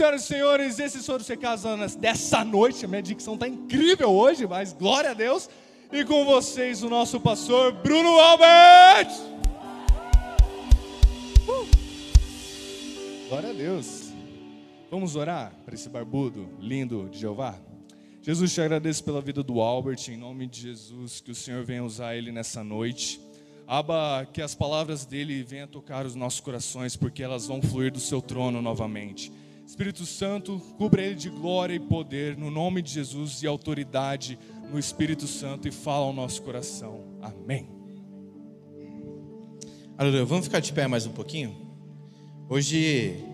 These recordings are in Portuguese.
Senhoras e senhores, esses foram os recados dessa noite. A minha dicção está incrível hoje, mas glória a Deus. E com vocês, o nosso pastor Bruno Albert. Uh! Glória a Deus. Vamos orar para esse barbudo lindo de Jeová? Jesus, te agradeço pela vida do Albert, em nome de Jesus, que o Senhor venha usar ele nessa noite. Aba, que as palavras dele venham tocar os nossos corações, porque elas vão fluir do seu trono novamente. Espírito Santo, cubra ele de glória e poder, no nome de Jesus e autoridade no Espírito Santo e fala ao nosso coração. Amém. Aleluia. Vamos ficar de pé mais um pouquinho? Hoje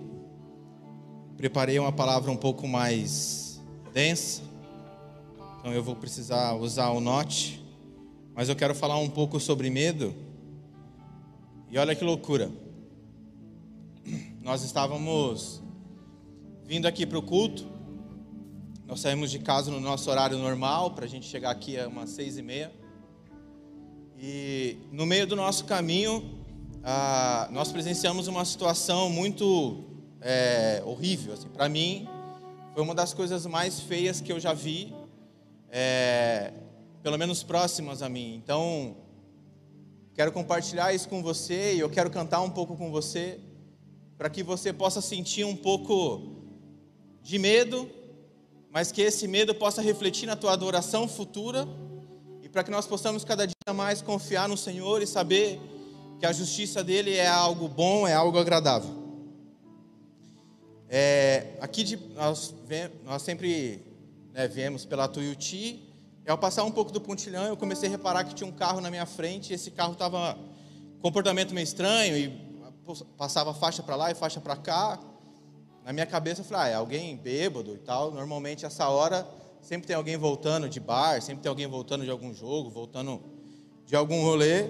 preparei uma palavra um pouco mais densa, então eu vou precisar usar o note, mas eu quero falar um pouco sobre medo. E olha que loucura. Nós estávamos vindo aqui para o culto nós saímos de casa no nosso horário normal, para a gente chegar aqui a umas seis e meia. E no meio do nosso caminho, ah, nós presenciamos uma situação muito é, horrível. Assim. Para mim, foi uma das coisas mais feias que eu já vi, é, pelo menos próximas a mim. Então, quero compartilhar isso com você e eu quero cantar um pouco com você, para que você possa sentir um pouco de medo mas que esse medo possa refletir na tua adoração futura e para que nós possamos cada dia mais confiar no Senhor e saber que a justiça dele é algo bom, é algo agradável. É, aqui de, nós, nós sempre né, viemos pela Tuiuti, ao passar um pouco do pontilhão, eu comecei a reparar que tinha um carro na minha frente, e esse carro estava comportamento meio estranho, e passava faixa para lá e faixa para cá, na minha cabeça eu falei, ah, é alguém bêbado e tal. Normalmente essa hora sempre tem alguém voltando de bar, sempre tem alguém voltando de algum jogo, voltando de algum rolê.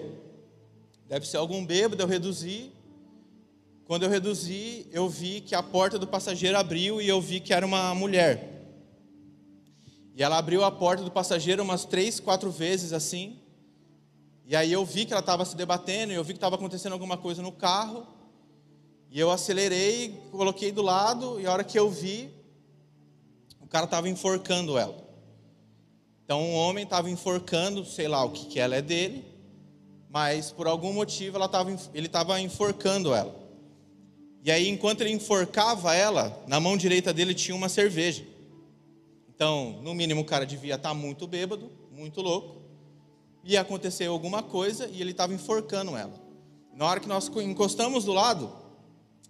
Deve ser algum bêbado, eu reduzi. Quando eu reduzi, eu vi que a porta do passageiro abriu e eu vi que era uma mulher. E ela abriu a porta do passageiro umas três, quatro vezes assim. E aí eu vi que ela estava se debatendo, eu vi que estava acontecendo alguma coisa no carro. E eu acelerei, coloquei do lado, e a hora que eu vi, o cara estava enforcando ela. Então, um homem estava enforcando, sei lá o que, que ela é dele, mas por algum motivo tava, ele estava enforcando ela. E aí, enquanto ele enforcava ela, na mão direita dele tinha uma cerveja. Então, no mínimo, o cara devia estar tá muito bêbado, muito louco. Ia acontecer alguma coisa e ele estava enforcando ela. Na hora que nós encostamos do lado,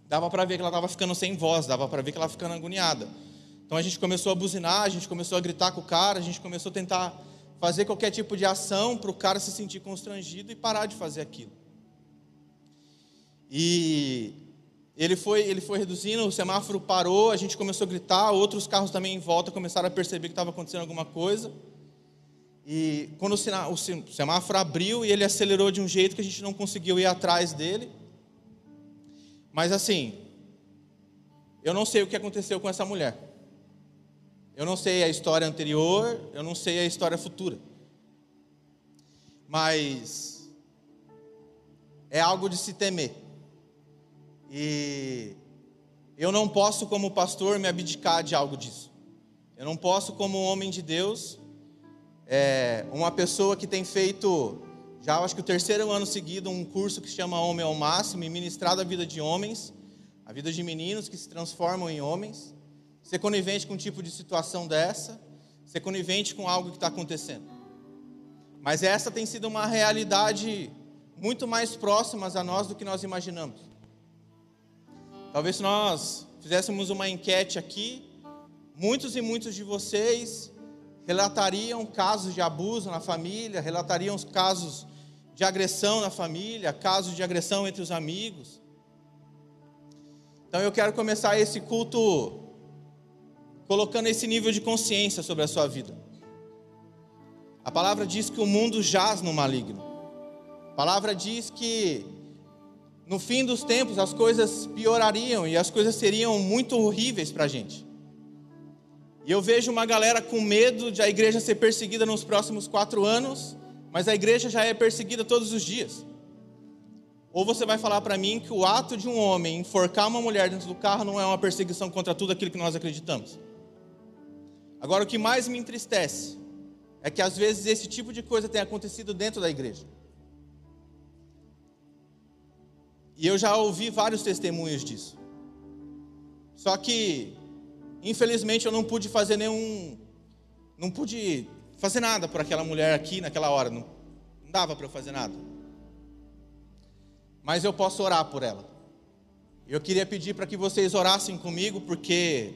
dava para ver que ela estava ficando sem voz, dava para ver que ela ficando agoniada. Então a gente começou a buzinar, a gente começou a gritar com o cara, a gente começou a tentar fazer qualquer tipo de ação para o cara se sentir constrangido e parar de fazer aquilo. E ele foi, ele foi reduzindo, o semáforo parou, a gente começou a gritar, outros carros também em volta começaram a perceber que estava acontecendo alguma coisa. E quando o, o semáforo abriu e ele acelerou de um jeito que a gente não conseguiu ir atrás dele. Mas assim, eu não sei o que aconteceu com essa mulher. Eu não sei a história anterior, eu não sei a história futura. Mas é algo de se temer. E eu não posso, como pastor, me abdicar de algo disso. Eu não posso, como homem de Deus, é, uma pessoa que tem feito já acho que o terceiro ano seguido, um curso que se chama Homem ao Máximo e ministrado a vida de homens, a vida de meninos que se transformam em homens. Ser conivente com um tipo de situação dessa, ser conivente com algo que está acontecendo. Mas essa tem sido uma realidade muito mais próxima a nós do que nós imaginamos. Talvez se nós fizéssemos uma enquete aqui, muitos e muitos de vocês relatariam casos de abuso na família, relatariam casos de agressão na família, casos de agressão entre os amigos. Então eu quero começar esse culto colocando esse nível de consciência sobre a sua vida. A palavra diz que o mundo jaz no maligno. A palavra diz que no fim dos tempos as coisas piorariam e as coisas seriam muito horríveis para a gente. E eu vejo uma galera com medo de a igreja ser perseguida nos próximos quatro anos mas a igreja já é perseguida todos os dias. Ou você vai falar para mim que o ato de um homem enforcar uma mulher dentro do carro não é uma perseguição contra tudo aquilo que nós acreditamos? Agora, o que mais me entristece é que às vezes esse tipo de coisa tem acontecido dentro da igreja. E eu já ouvi vários testemunhos disso. Só que, infelizmente, eu não pude fazer nenhum. Não pude fazer nada por aquela mulher aqui naquela hora. Não, não dava para eu fazer nada mas eu posso orar por ela. Eu queria pedir para que vocês orassem comigo, porque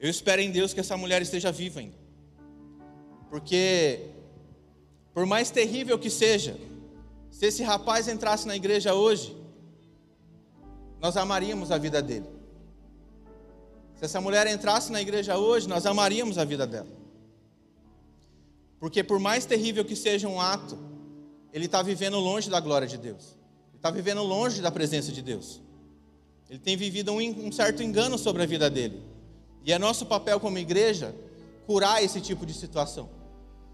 eu espero em Deus que essa mulher esteja viva ainda. Porque, por mais terrível que seja, se esse rapaz entrasse na igreja hoje, nós amaríamos a vida dele. Se essa mulher entrasse na igreja hoje, nós amaríamos a vida dela. Porque, por mais terrível que seja um ato, ele está vivendo longe da glória de Deus está vivendo longe da presença de Deus. Ele tem vivido um, um certo engano sobre a vida dele. E é nosso papel como igreja curar esse tipo de situação.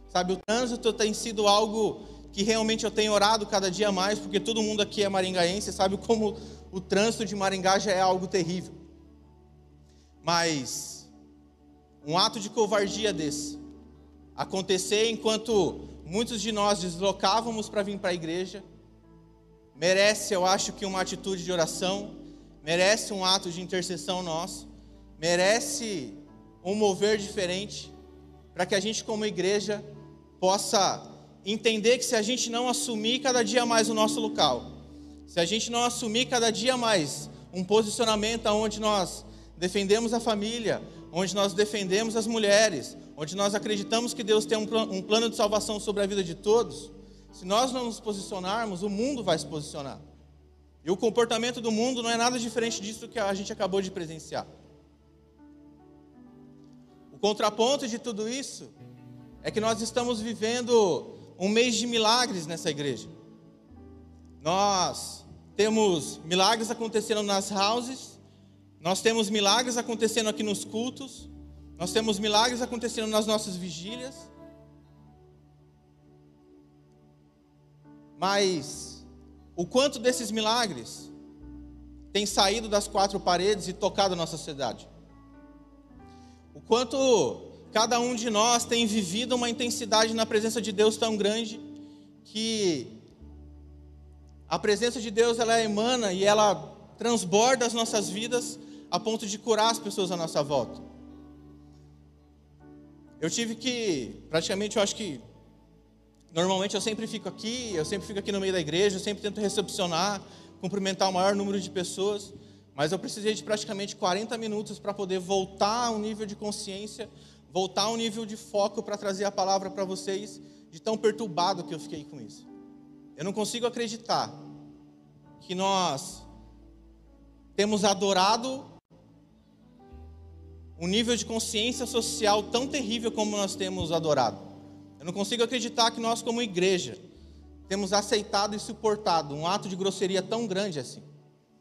Sabe, o trânsito tem sido algo que realmente eu tenho orado cada dia mais, porque todo mundo aqui é maringaense, sabe como o trânsito de Maringá já é algo terrível. Mas um ato de covardia desse acontecer enquanto muitos de nós deslocávamos para vir para a igreja, merece, eu acho que uma atitude de oração, merece um ato de intercessão nosso, merece um mover diferente, para que a gente, como igreja, possa entender que se a gente não assumir cada dia mais o nosso local, se a gente não assumir cada dia mais um posicionamento onde nós defendemos a família, onde nós defendemos as mulheres, onde nós acreditamos que Deus tem um plano de salvação sobre a vida de todos, se nós não nos posicionarmos, o mundo vai se posicionar. E o comportamento do mundo não é nada diferente disso que a gente acabou de presenciar. O contraponto de tudo isso é que nós estamos vivendo um mês de milagres nessa igreja. Nós temos milagres acontecendo nas houses, nós temos milagres acontecendo aqui nos cultos, nós temos milagres acontecendo nas nossas vigílias, Mas o quanto desses milagres tem saído das quatro paredes e tocado a nossa cidade? O quanto cada um de nós tem vivido uma intensidade na presença de Deus tão grande que a presença de Deus ela emana e ela transborda as nossas vidas a ponto de curar as pessoas à nossa volta. Eu tive que, praticamente, eu acho que Normalmente eu sempre fico aqui, eu sempre fico aqui no meio da igreja, eu sempre tento recepcionar, cumprimentar o maior número de pessoas, mas eu precisei de praticamente 40 minutos para poder voltar a um nível de consciência, voltar a um nível de foco para trazer a palavra para vocês, de tão perturbado que eu fiquei com isso. Eu não consigo acreditar que nós temos adorado um nível de consciência social tão terrível como nós temos adorado. Eu não consigo acreditar que nós, como igreja, temos aceitado e suportado um ato de grosseria tão grande assim.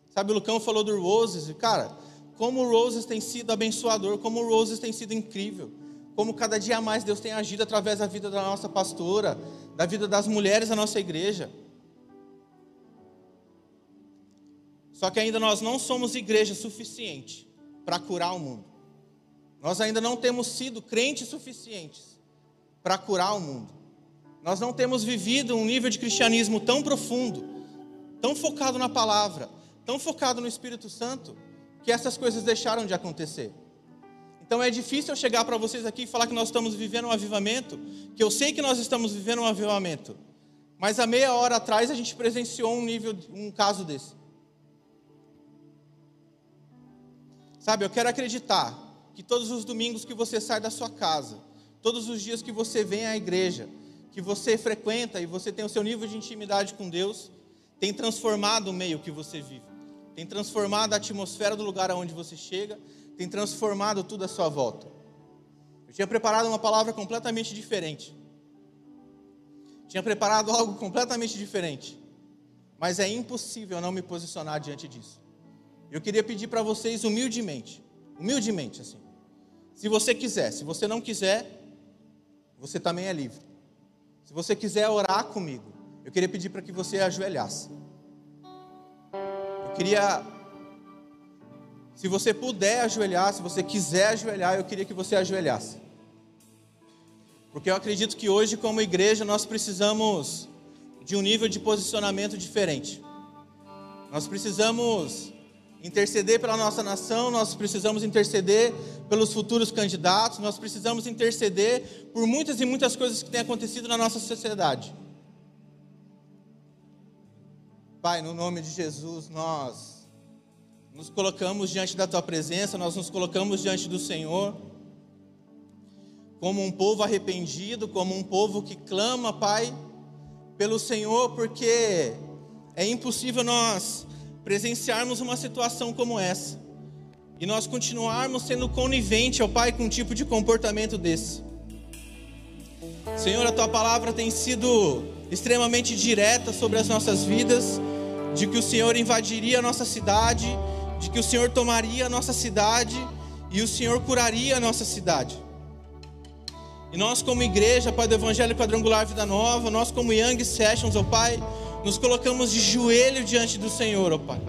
Sabe, o Lucão falou do Roses, e cara, como o Roses tem sido abençoador, como o Roses tem sido incrível, como cada dia mais Deus tem agido através da vida da nossa pastora, da vida das mulheres da nossa igreja. Só que ainda nós não somos igreja suficiente para curar o mundo. Nós ainda não temos sido crentes suficientes para curar o mundo. Nós não temos vivido um nível de cristianismo tão profundo, tão focado na palavra, tão focado no Espírito Santo, que essas coisas deixaram de acontecer. Então é difícil eu chegar para vocês aqui e falar que nós estamos vivendo um avivamento, que eu sei que nós estamos vivendo um avivamento, mas há meia hora atrás a gente presenciou um nível, um caso desse. Sabe, eu quero acreditar que todos os domingos que você sai da sua casa, Todos os dias que você vem à igreja, que você frequenta e você tem o seu nível de intimidade com Deus, tem transformado o meio que você vive, tem transformado a atmosfera do lugar aonde você chega, tem transformado tudo à sua volta. Eu tinha preparado uma palavra completamente diferente. Tinha preparado algo completamente diferente. Mas é impossível não me posicionar diante disso. Eu queria pedir para vocês humildemente, humildemente assim. Se você quiser, se você não quiser, você também é livre. Se você quiser orar comigo, eu queria pedir para que você ajoelhasse. Queria, se você puder ajoelhar, se você quiser ajoelhar, eu queria que você ajoelhasse. Porque eu acredito que hoje, como igreja, nós precisamos de um nível de posicionamento diferente. Nós precisamos interceder pela nossa nação, nós precisamos interceder pelos futuros candidatos, nós precisamos interceder por muitas e muitas coisas que têm acontecido na nossa sociedade. Pai, no nome de Jesus, nós nos colocamos diante da tua presença, nós nos colocamos diante do Senhor, como um povo arrependido, como um povo que clama, Pai, pelo Senhor, porque é impossível nós presenciarmos uma situação como essa e nós continuarmos sendo conivente, ó Pai, com um tipo de comportamento desse. Senhor, a tua palavra tem sido extremamente direta sobre as nossas vidas, de que o Senhor invadiria a nossa cidade, de que o Senhor tomaria a nossa cidade e o Senhor curaria a nossa cidade. E nós, como igreja, Pai do Evangelho Quadrangular Vida Nova, nós, como Young Sessions, ó Pai, nos colocamos de joelho diante do Senhor, ó Pai.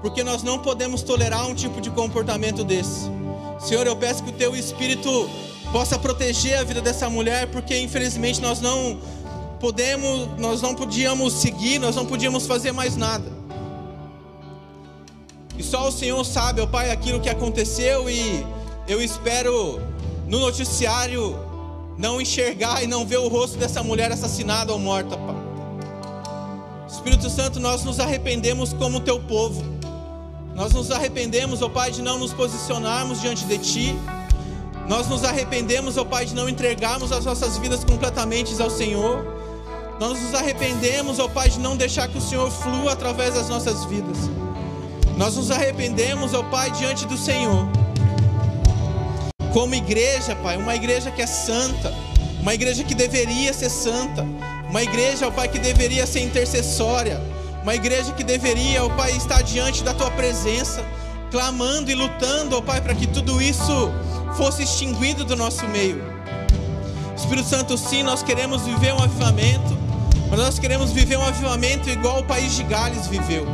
Porque nós não podemos tolerar um tipo de comportamento desse. Senhor, eu peço que o Teu Espírito possa proteger a vida dessa mulher, porque infelizmente nós não podemos, nós não podíamos seguir, nós não podíamos fazer mais nada. E só o Senhor sabe, ó Pai, aquilo que aconteceu e eu espero no noticiário não enxergar e não ver o rosto dessa mulher assassinada ou morta, Pai. Espírito Santo, nós nos arrependemos como teu povo. Nós nos arrependemos, ó Pai, de não nos posicionarmos diante de Ti. Nós nos arrependemos, ó Pai, de não entregarmos as nossas vidas completamente ao Senhor. Nós nos arrependemos, ó Pai, de não deixar que o Senhor flua através das nossas vidas. Nós nos arrependemos, ó Pai, diante do Senhor. Como igreja, Pai, uma igreja que é santa, uma igreja que deveria ser santa, uma igreja, ó Pai, que deveria ser intercessória. Uma igreja que deveria, ó Pai, estar diante da Tua presença, clamando e lutando, ó Pai, para que tudo isso fosse extinguido do nosso meio. Espírito Santo, sim, nós queremos viver um avivamento, mas nós queremos viver um avivamento igual o país de Gales viveu.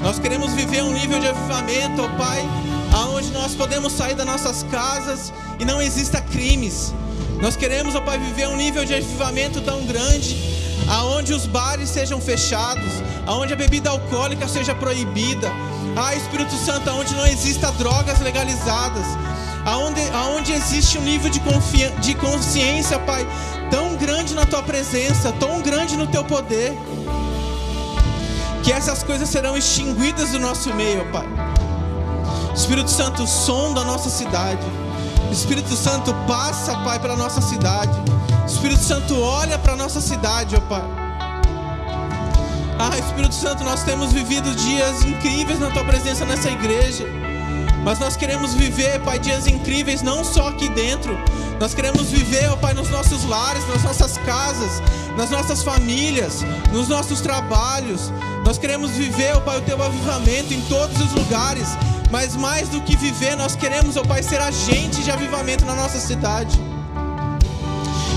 Nós queremos viver um nível de avivamento, ó Pai, aonde nós podemos sair das nossas casas e não exista crimes, nós queremos, ó Pai, viver um nível de avivamento tão grande, aonde os bares sejam fechados, aonde a bebida alcoólica seja proibida. Ah, Espírito Santo, aonde não exista drogas legalizadas, aonde, aonde existe um nível de, de consciência, Pai, tão grande na Tua presença, tão grande no Teu poder, que essas coisas serão extinguidas do nosso meio, Pai. Espírito Santo, som da nossa cidade. Espírito Santo passa, Pai, para nossa cidade. Espírito Santo olha para nossa cidade, ó Pai. Ah, Espírito Santo, nós temos vivido dias incríveis na tua presença nessa igreja. Mas nós queremos viver, Pai, dias incríveis não só aqui dentro. Nós queremos viver, ó Pai, nos nossos lares, nas nossas casas, nas nossas famílias, nos nossos trabalhos. Nós queremos viver, ó Pai, o teu avivamento em todos os lugares mas mais do que viver, nós queremos, ó Pai, ser agente de avivamento na nossa cidade.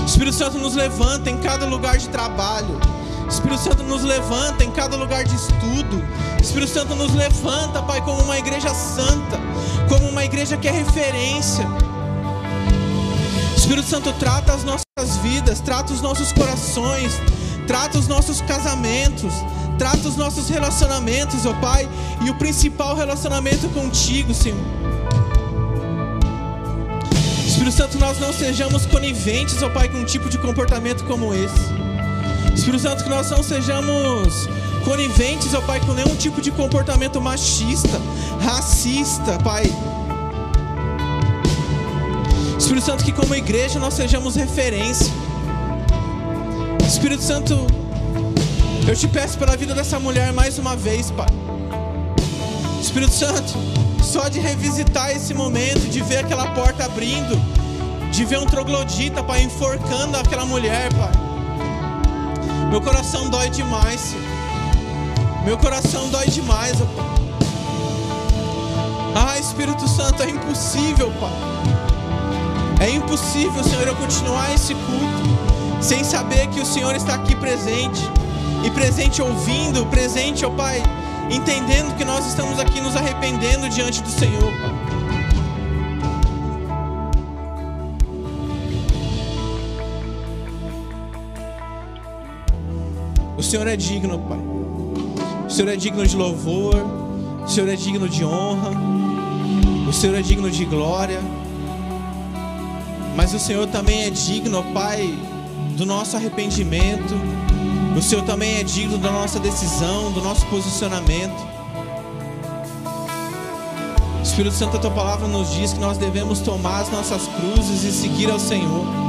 Espírito Santo nos levanta em cada lugar de trabalho. Espírito Santo nos levanta em cada lugar de estudo. Espírito Santo nos levanta, Pai, como uma igreja santa, como uma igreja que é referência. Espírito Santo trata as nossas vidas, trata os nossos corações, trata os nossos casamentos, Trata os nossos relacionamentos, ó Pai, e o principal relacionamento contigo, Senhor. Espírito Santo, nós não sejamos coniventes, ó Pai, com um tipo de comportamento como esse. Espírito Santo, que nós não sejamos coniventes, ó Pai, com nenhum tipo de comportamento machista, racista, Pai. Espírito Santo, que como igreja nós sejamos referência. Espírito Santo, eu te peço pela vida dessa mulher mais uma vez, Pai. Espírito Santo, só de revisitar esse momento, de ver aquela porta abrindo, de ver um troglodita, Pai, enforcando aquela mulher, Pai. Meu coração dói demais, Senhor. Meu coração dói demais, Pai. Ah, Espírito Santo, é impossível, Pai. É impossível, Senhor, eu continuar esse culto sem saber que o Senhor está aqui presente e presente ouvindo, presente, ó Pai, entendendo que nós estamos aqui nos arrependendo diante do Senhor. O Senhor é digno, Pai. O Senhor é digno de louvor. O Senhor é digno de honra. O Senhor é digno de glória. Mas o Senhor também é digno, Pai, do nosso arrependimento. O Senhor também é digno da nossa decisão, do nosso posicionamento. Espírito Santo, a tua palavra nos diz que nós devemos tomar as nossas cruzes e seguir ao Senhor.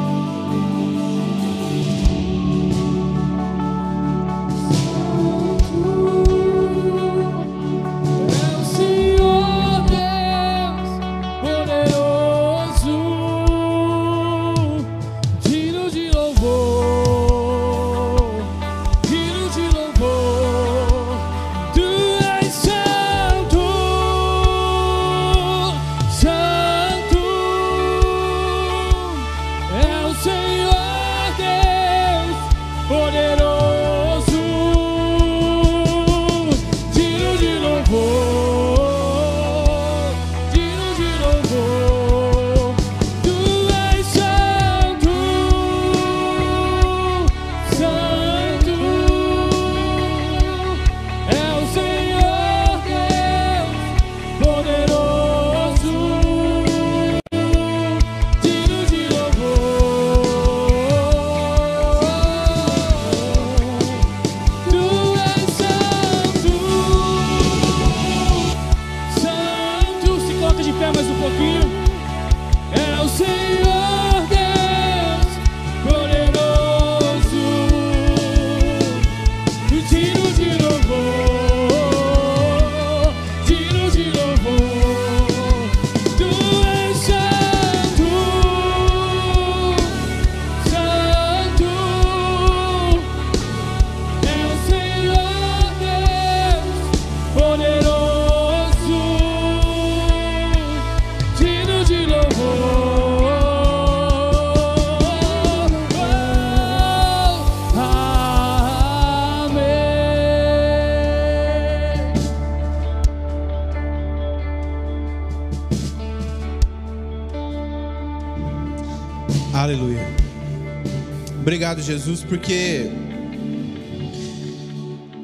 Obrigado, Jesus, porque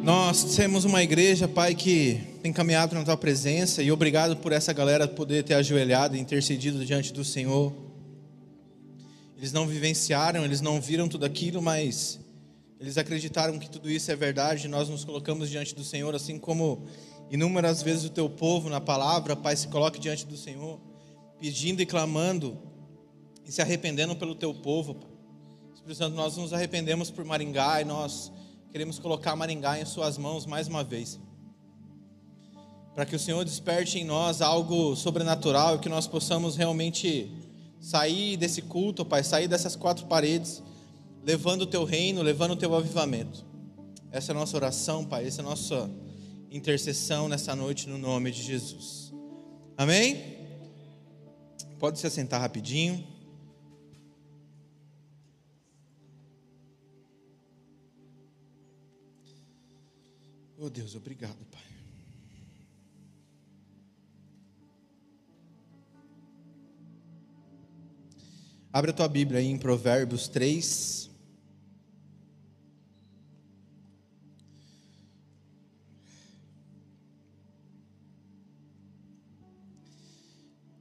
nós temos uma igreja, Pai, que tem caminhado na tua presença e obrigado por essa galera poder ter ajoelhado e intercedido diante do Senhor. Eles não vivenciaram, eles não viram tudo aquilo, mas eles acreditaram que tudo isso é verdade. Nós nos colocamos diante do Senhor, assim como inúmeras vezes o teu povo na palavra, Pai, se coloque diante do Senhor, pedindo e clamando e se arrependendo pelo teu povo, Pai. Espírito Santo, nós nos arrependemos por Maringá e nós queremos colocar Maringá em Suas mãos mais uma vez. Para que o Senhor desperte em nós algo sobrenatural e que nós possamos realmente sair desse culto, Pai, sair dessas quatro paredes, levando o Teu reino, levando o Teu avivamento. Essa é a nossa oração, Pai, essa é a nossa intercessão nessa noite no nome de Jesus. Amém? Pode se assentar rapidinho. Oh Deus, obrigado, Pai. Abre a tua Bíblia aí em Provérbios 3.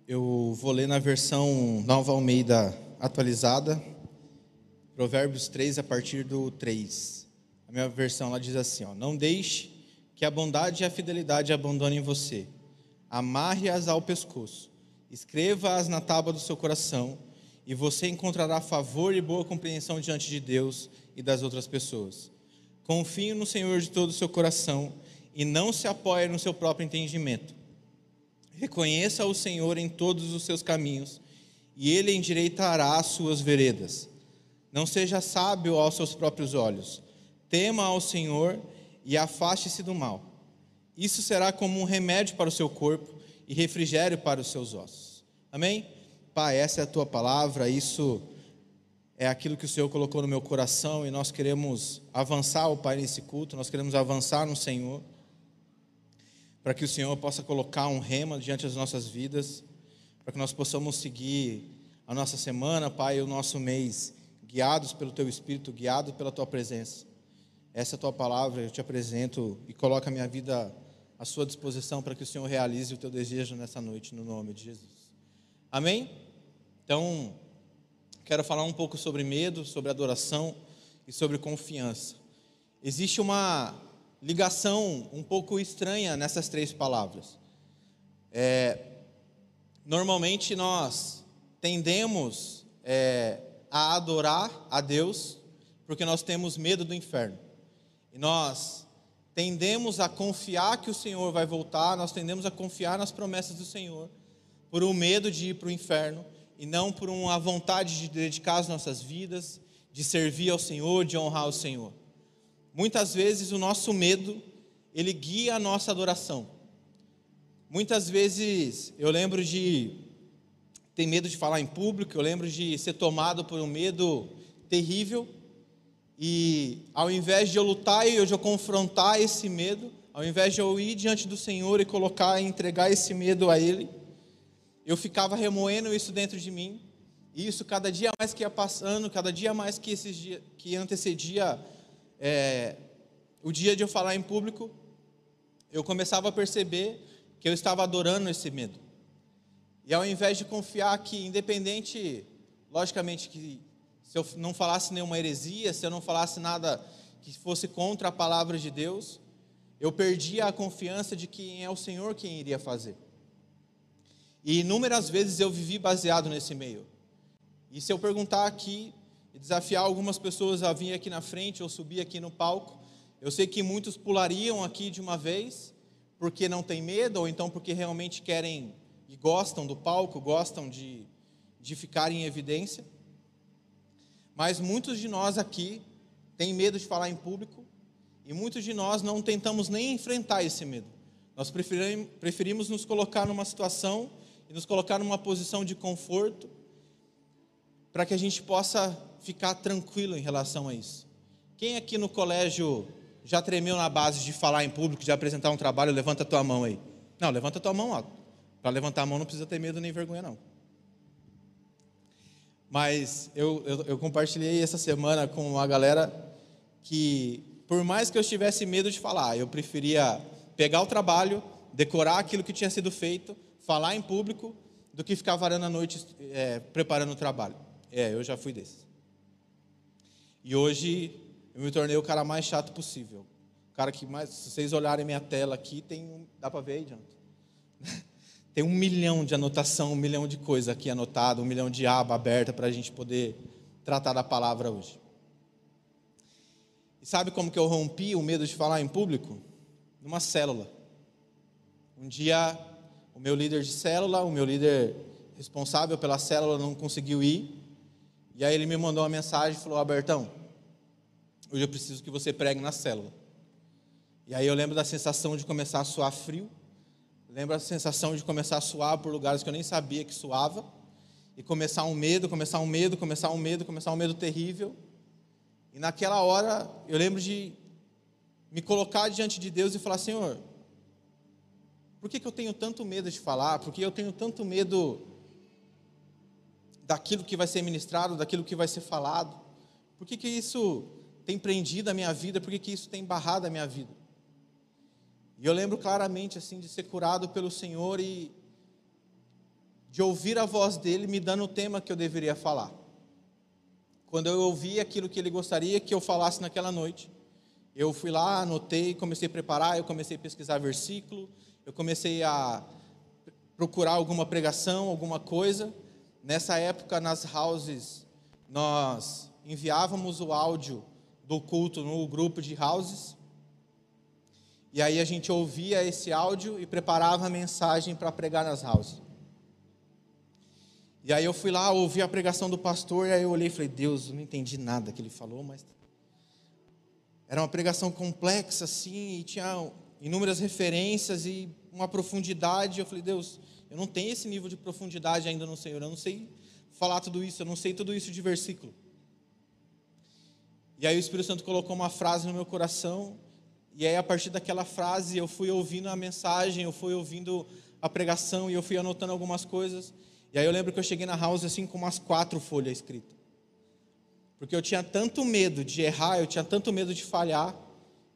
Eu vou ler na versão Nova Almeida atualizada, Provérbios 3, a partir do 3. A minha versão lá diz assim: ó, Não deixe que a bondade e a fidelidade abandonem você. Amarre-as ao pescoço, escreva-as na tábua do seu coração, e você encontrará favor e boa compreensão diante de Deus e das outras pessoas. Confie no Senhor de todo o seu coração e não se apoie no seu próprio entendimento. Reconheça o Senhor em todos os seus caminhos, e ele endireitará as suas veredas. Não seja sábio aos seus próprios olhos. Tema ao Senhor e afaste-se do mal. Isso será como um remédio para o seu corpo e refrigério para os seus ossos. Amém? Pai, essa é a tua palavra, isso é aquilo que o Senhor colocou no meu coração e nós queremos avançar, o Pai, nesse culto, nós queremos avançar no Senhor. para que o Senhor possa colocar um rema diante das nossas vidas, para que nós possamos seguir a nossa semana, Pai, o nosso mês, guiados pelo Teu Espírito, guiados pela Tua presença. Essa é a Tua palavra, eu te apresento e coloco a minha vida à Sua disposição para que o Senhor realize o Teu desejo nessa noite, no nome de Jesus. Amém? Então, quero falar um pouco sobre medo, sobre adoração e sobre confiança. Existe uma ligação um pouco estranha nessas três palavras. É, normalmente nós tendemos é, a adorar a Deus porque nós temos medo do inferno. E nós tendemos a confiar que o Senhor vai voltar, nós tendemos a confiar nas promessas do Senhor por um medo de ir para o inferno e não por uma vontade de dedicar as nossas vidas, de servir ao Senhor, de honrar o Senhor. Muitas vezes o nosso medo, ele guia a nossa adoração. Muitas vezes eu lembro de ter medo de falar em público, eu lembro de ser tomado por um medo terrível. E ao invés de eu lutar e eu confrontar esse medo, ao invés de eu ir diante do Senhor e colocar e entregar esse medo a Ele, eu ficava remoendo isso dentro de mim. E isso cada dia mais que ia passando, cada dia mais que esses dias que antecedia é, o dia de eu falar em público, eu começava a perceber que eu estava adorando esse medo. E ao invés de confiar que, independente, logicamente, que se eu não falasse nenhuma heresia, se eu não falasse nada que fosse contra a palavra de Deus, eu perdia a confiança de que é o Senhor quem iria fazer. E inúmeras vezes eu vivi baseado nesse meio. E se eu perguntar aqui e desafiar algumas pessoas a vir aqui na frente ou subir aqui no palco, eu sei que muitos pulariam aqui de uma vez, porque não tem medo, ou então porque realmente querem e gostam do palco, gostam de, de ficar em evidência. Mas muitos de nós aqui têm medo de falar em público, e muitos de nós não tentamos nem enfrentar esse medo. Nós preferimos, nos colocar numa situação e nos colocar numa posição de conforto, para que a gente possa ficar tranquilo em relação a isso. Quem aqui no colégio já tremeu na base de falar em público, de apresentar um trabalho? Levanta a tua mão aí. Não, levanta a tua mão, ó. Para levantar a mão não precisa ter medo nem vergonha, não. Mas eu, eu, eu compartilhei essa semana com uma galera que, por mais que eu tivesse medo de falar, eu preferia pegar o trabalho, decorar aquilo que tinha sido feito, falar em público do que ficar varando a noite é, preparando o trabalho. É, eu já fui desse. E hoje eu me tornei o cara mais chato possível. O cara que mais, se vocês olharem minha tela aqui, tem um, dá para ver aí, Jonathan? Tem um milhão de anotação, um milhão de coisa aqui anotado, um milhão de aba aberta para a gente poder tratar da palavra hoje. E sabe como que eu rompi o medo de falar em público? Numa célula. Um dia o meu líder de célula, o meu líder responsável pela célula não conseguiu ir. E aí ele me mandou uma mensagem e falou: Albertão, hoje eu preciso que você pregue na célula. E aí eu lembro da sensação de começar a suar frio. Lembro a sensação de começar a suar por lugares que eu nem sabia que suava. E começar um medo, começar um medo, começar um medo, começar um medo terrível. E naquela hora eu lembro de me colocar diante de Deus e falar: Senhor, por que, que eu tenho tanto medo de falar? Por que eu tenho tanto medo daquilo que vai ser ministrado, daquilo que vai ser falado? Por que, que isso tem prendido a minha vida? Por que, que isso tem barrado a minha vida? E eu lembro claramente assim de ser curado pelo Senhor e de ouvir a voz dele me dando o tema que eu deveria falar. Quando eu ouvi aquilo que ele gostaria que eu falasse naquela noite, eu fui lá, anotei, comecei a preparar, eu comecei a pesquisar versículo, eu comecei a procurar alguma pregação, alguma coisa. Nessa época, nas houses, nós enviávamos o áudio do culto no grupo de houses. E aí a gente ouvia esse áudio e preparava a mensagem para pregar nas houses. E aí eu fui lá, ouvi a pregação do pastor, e aí eu olhei e falei, Deus, eu não entendi nada que ele falou, mas era uma pregação complexa assim, e tinha inúmeras referências e uma profundidade. Eu falei, Deus, eu não tenho esse nível de profundidade ainda no Senhor, eu não sei falar tudo isso, eu não sei tudo isso de versículo. E aí o Espírito Santo colocou uma frase no meu coração, E aí, a partir daquela frase, eu fui ouvindo a mensagem, eu fui ouvindo a pregação e eu fui anotando algumas coisas. E aí eu lembro que eu cheguei na house assim com umas quatro folhas escritas. Porque eu tinha tanto medo de errar, eu tinha tanto medo de falhar,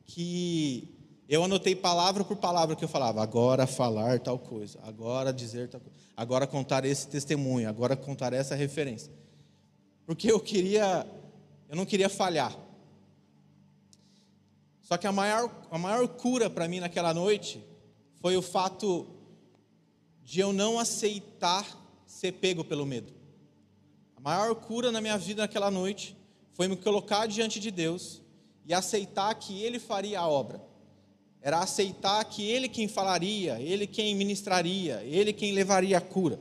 que eu anotei palavra por palavra que eu falava. Agora falar tal coisa, agora dizer tal coisa, agora contar esse testemunho, agora contar essa referência. Porque eu queria, eu não queria falhar. Só que a maior, a maior cura para mim naquela noite foi o fato de eu não aceitar ser pego pelo medo. A maior cura na minha vida naquela noite foi me colocar diante de Deus e aceitar que Ele faria a obra. Era aceitar que Ele quem falaria, Ele quem ministraria, Ele quem levaria a cura.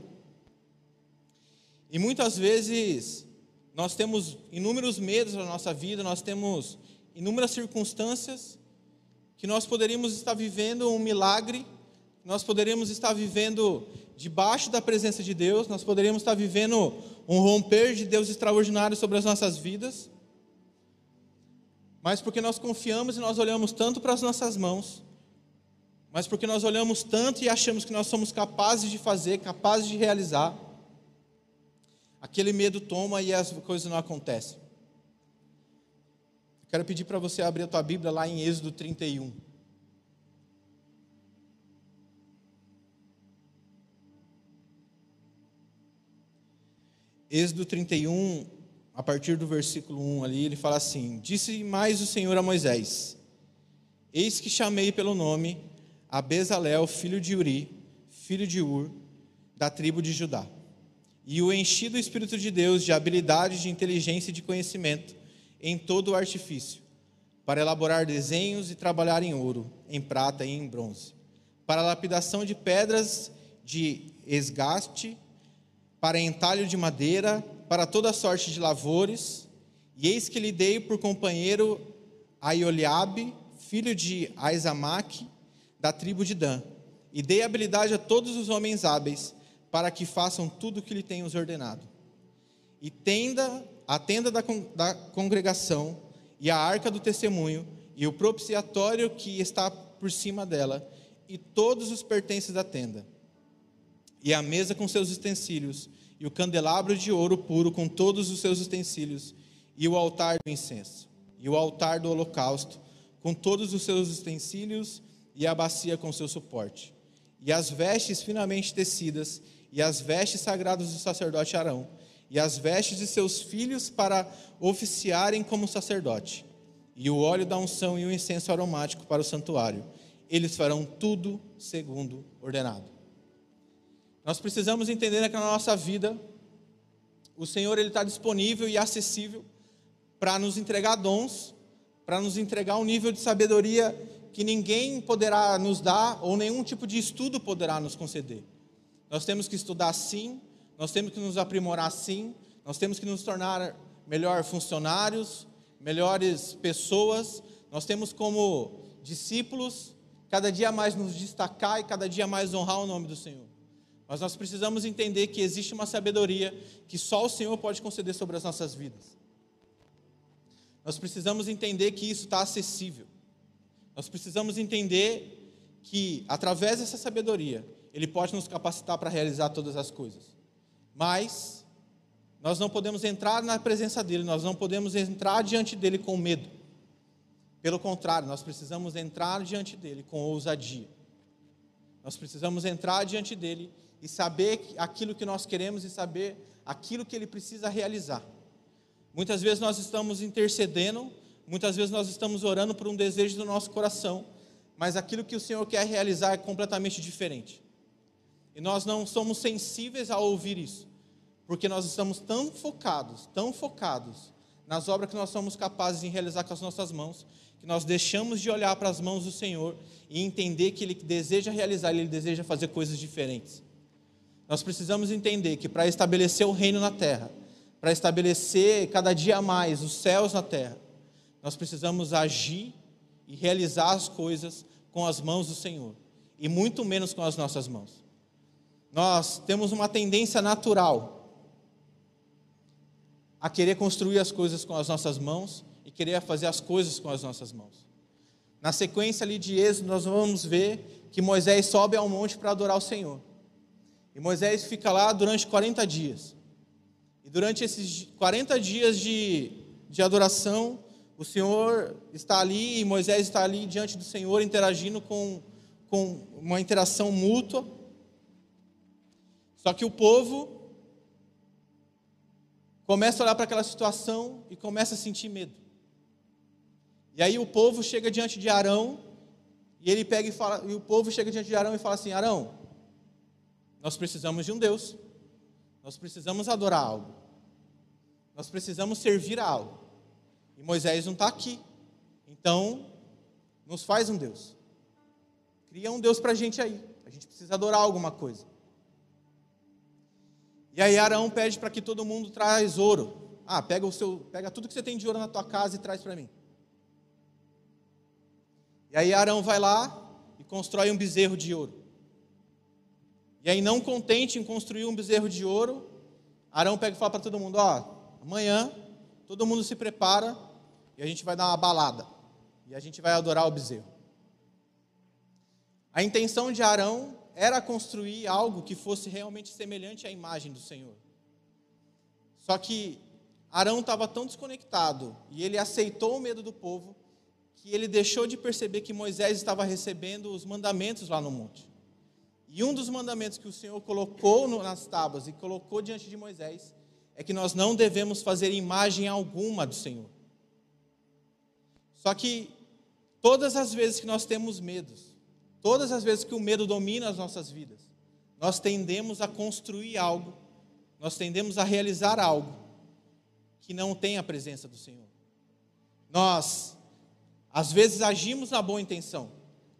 E muitas vezes nós temos inúmeros medos na nossa vida, nós temos inúmeras circunstâncias que nós poderíamos estar vivendo um milagre nós poderíamos estar vivendo debaixo da presença de Deus, nós poderíamos estar vivendo um romper de Deus extraordinário sobre as nossas vidas, mas porque nós confiamos e nós olhamos tanto para as nossas mãos, mas porque nós olhamos tanto e achamos que nós somos capazes de fazer, capazes de realizar, aquele medo toma e as coisas não acontecem. Quero pedir para você abrir a tua Bíblia lá em Êxodo 31. Êxodo 31, a partir do versículo 1 ali, ele fala assim: Disse mais o Senhor a Moisés: Eis que chamei pelo nome a Bezalel, filho de Uri, filho de Ur, da tribo de Judá. E o enchi do Espírito de Deus de habilidade, de inteligência e de conhecimento em todo o artifício, para elaborar desenhos e trabalhar em ouro, em prata e em bronze, para lapidação de pedras de esgaste para entalho de madeira, para toda sorte de lavores, e eis que lhe dei por companheiro a Ioliabe, filho de Aizamaque, da tribo de Dan, e dei habilidade a todos os homens hábeis, para que façam tudo o que lhe tenho ordenado. E tenda, a tenda da, da congregação, e a arca do testemunho, e o propiciatório que está por cima dela, e todos os pertences da tenda. E a mesa com seus utensílios, e o candelabro de ouro puro com todos os seus utensílios, e o altar do incenso, e o altar do holocausto com todos os seus utensílios, e a bacia com seu suporte, e as vestes finamente tecidas, e as vestes sagradas do sacerdote Arão, e as vestes de seus filhos para oficiarem como sacerdote, e o óleo da unção e o incenso aromático para o santuário. Eles farão tudo segundo ordenado. Nós precisamos entender que na nossa vida, o Senhor ele está disponível e acessível para nos entregar dons, para nos entregar um nível de sabedoria que ninguém poderá nos dar ou nenhum tipo de estudo poderá nos conceder. Nós temos que estudar sim, nós temos que nos aprimorar sim, nós temos que nos tornar melhor funcionários, melhores pessoas. Nós temos como discípulos cada dia mais nos destacar e cada dia mais honrar o nome do Senhor. Mas nós precisamos entender que existe uma sabedoria que só o Senhor pode conceder sobre as nossas vidas. Nós precisamos entender que isso está acessível. Nós precisamos entender que, através dessa sabedoria, Ele pode nos capacitar para realizar todas as coisas. Mas, nós não podemos entrar na presença dEle, nós não podemos entrar diante dEle com medo. Pelo contrário, nós precisamos entrar diante dEle com ousadia. Nós precisamos entrar diante dEle e saber aquilo que nós queremos e saber aquilo que Ele precisa realizar. Muitas vezes nós estamos intercedendo, muitas vezes nós estamos orando por um desejo do nosso coração, mas aquilo que o Senhor quer realizar é completamente diferente. E nós não somos sensíveis a ouvir isso, porque nós estamos tão focados, tão focados nas obras que nós somos capazes de realizar com as nossas mãos, que nós deixamos de olhar para as mãos do Senhor e entender que Ele deseja realizar, Ele deseja fazer coisas diferentes. Nós precisamos entender que para estabelecer o reino na terra, para estabelecer cada dia mais os céus na terra, nós precisamos agir e realizar as coisas com as mãos do Senhor, e muito menos com as nossas mãos. Nós temos uma tendência natural a querer construir as coisas com as nossas mãos e querer fazer as coisas com as nossas mãos. na sequência ali de Êxodo, nós vamos ver que Moisés sobe ao monte para adorar o Senhor. E Moisés fica lá durante 40 dias. E durante esses 40 dias de, de adoração, o Senhor está ali e Moisés está ali diante do Senhor, interagindo com, com uma interação mútua. Só que o povo começa a olhar para aquela situação e começa a sentir medo. E aí o povo chega diante de Arão e ele pega e fala, e o povo chega diante de Arão e fala assim: Arão, nós precisamos de um Deus. Nós precisamos adorar algo. Nós precisamos servir a algo. E Moisés não está aqui. Então, nos faz um Deus. Cria um Deus para a gente aí. A gente precisa adorar alguma coisa. E aí Arão pede para que todo mundo traz ouro. Ah, pega o seu, pega tudo que você tem de ouro na tua casa e traz para mim. E aí Arão vai lá e constrói um bezerro de ouro. E aí, não contente em construir um bezerro de ouro, Arão pega e fala para todo mundo: Ó, amanhã todo mundo se prepara e a gente vai dar uma balada. E a gente vai adorar o bezerro. A intenção de Arão era construir algo que fosse realmente semelhante à imagem do Senhor. Só que Arão estava tão desconectado e ele aceitou o medo do povo que ele deixou de perceber que Moisés estava recebendo os mandamentos lá no monte. E um dos mandamentos que o Senhor colocou nas tábuas e colocou diante de Moisés é que nós não devemos fazer imagem alguma do Senhor. Só que todas as vezes que nós temos medos, todas as vezes que o medo domina as nossas vidas, nós tendemos a construir algo, nós tendemos a realizar algo que não tem a presença do Senhor. Nós, às vezes, agimos na boa intenção,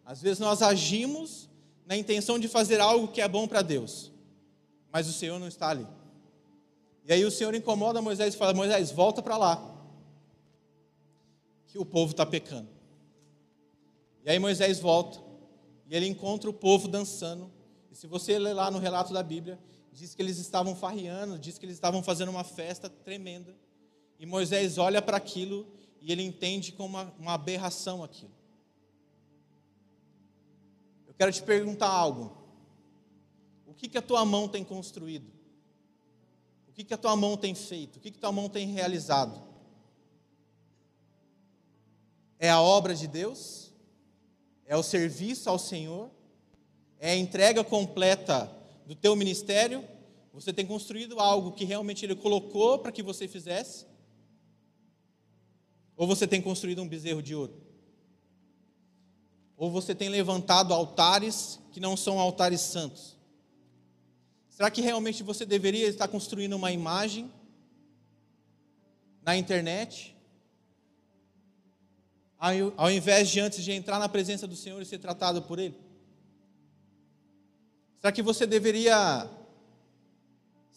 às vezes, nós agimos na intenção de fazer algo que é bom para Deus, mas o Senhor não está ali. E aí o Senhor incomoda Moisés e fala: Moisés, volta para lá, que o povo está pecando. E aí Moisés volta e ele encontra o povo dançando. E se você ler lá no relato da Bíblia, diz que eles estavam farreando, diz que eles estavam fazendo uma festa tremenda. E Moisés olha para aquilo e ele entende como uma, uma aberração aquilo. Quero te perguntar algo. O que, que a tua mão tem construído? O que, que a tua mão tem feito? O que, que a tua mão tem realizado? É a obra de Deus? É o serviço ao Senhor? É a entrega completa do teu ministério? Você tem construído algo que realmente Ele colocou para que você fizesse? Ou você tem construído um bezerro de ouro? Ou você tem levantado altares que não são altares santos? Será que realmente você deveria estar construindo uma imagem na internet? Ao invés de antes de entrar na presença do Senhor e ser tratado por Ele? Será que você deveria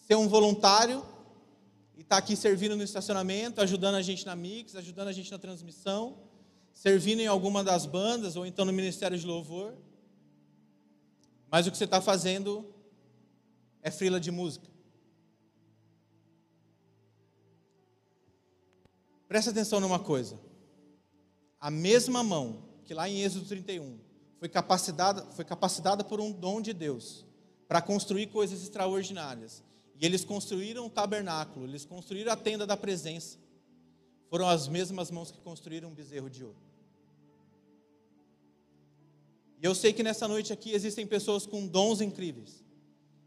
ser um voluntário e estar aqui servindo no estacionamento, ajudando a gente na mix, ajudando a gente na transmissão? servindo em alguma das bandas ou então no ministério de louvor, mas o que você está fazendo é frila de música. Presta atenção numa coisa. A mesma mão que lá em Êxodo 31 foi capacitada, foi capacitada por um dom de Deus para construir coisas extraordinárias. E eles construíram o tabernáculo, eles construíram a tenda da presença. Foram as mesmas mãos que construíram um bezerro de ouro. E eu sei que nessa noite aqui existem pessoas com dons incríveis.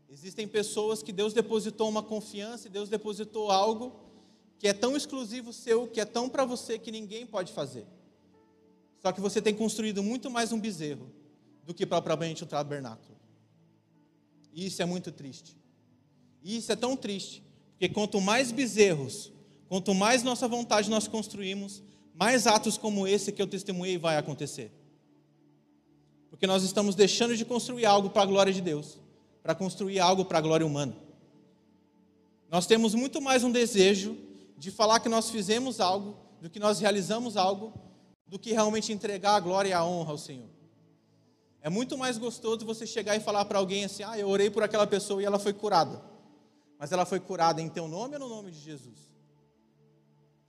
Existem pessoas que Deus depositou uma confiança e Deus depositou algo que é tão exclusivo seu, que é tão para você que ninguém pode fazer. Só que você tem construído muito mais um bezerro do que propriamente um tabernáculo. E isso é muito triste. E isso é tão triste, porque quanto mais bezerros, quanto mais nossa vontade nós construímos, mais atos como esse que eu testemunhei vai acontecer. Porque nós estamos deixando de construir algo para a glória de Deus, para construir algo para a glória humana. Nós temos muito mais um desejo de falar que nós fizemos algo, do que nós realizamos algo, do que realmente entregar a glória e a honra ao Senhor. É muito mais gostoso você chegar e falar para alguém assim: ah, eu orei por aquela pessoa e ela foi curada. Mas ela foi curada em teu nome ou no nome de Jesus?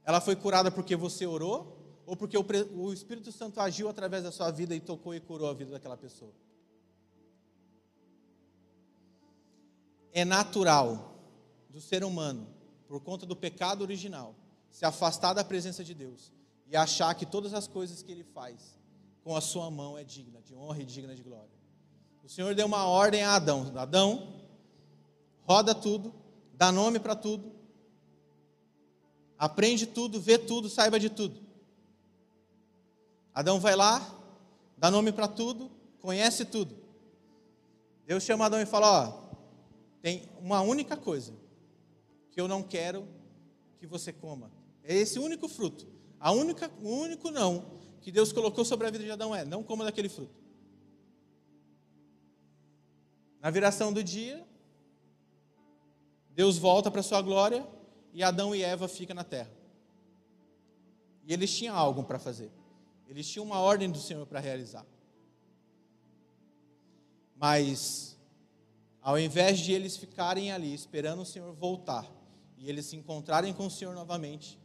Ela foi curada porque você orou? ou porque o, Espírito Santo agiu através da sua vida e tocou e curou a vida daquela pessoa. É natural do ser humano, por conta do pecado original, se afastar da presença de Deus e achar que todas as coisas que ele faz com a sua mão é digna de honra e digna de glória. O Senhor deu uma ordem a Adão: Adão, roda tudo, dá nome para tudo, aprende tudo, vê tudo, saiba de tudo. Adão vai lá, dá nome para tudo, conhece tudo. Deus chama Adão e fala: Ó, tem uma única coisa que eu não quero que você coma. É esse único fruto. A única, o único não que Deus colocou sobre a vida de Adão é: não coma daquele fruto. Na viração do dia, Deus volta para sua glória e Adão e Eva ficam na terra. E eles tinham algo para fazer. Eles tinham uma ordem do Senhor para realizar. Mas, ao invés de eles ficarem ali esperando o Senhor voltar e eles se encontrarem com o Senhor novamente,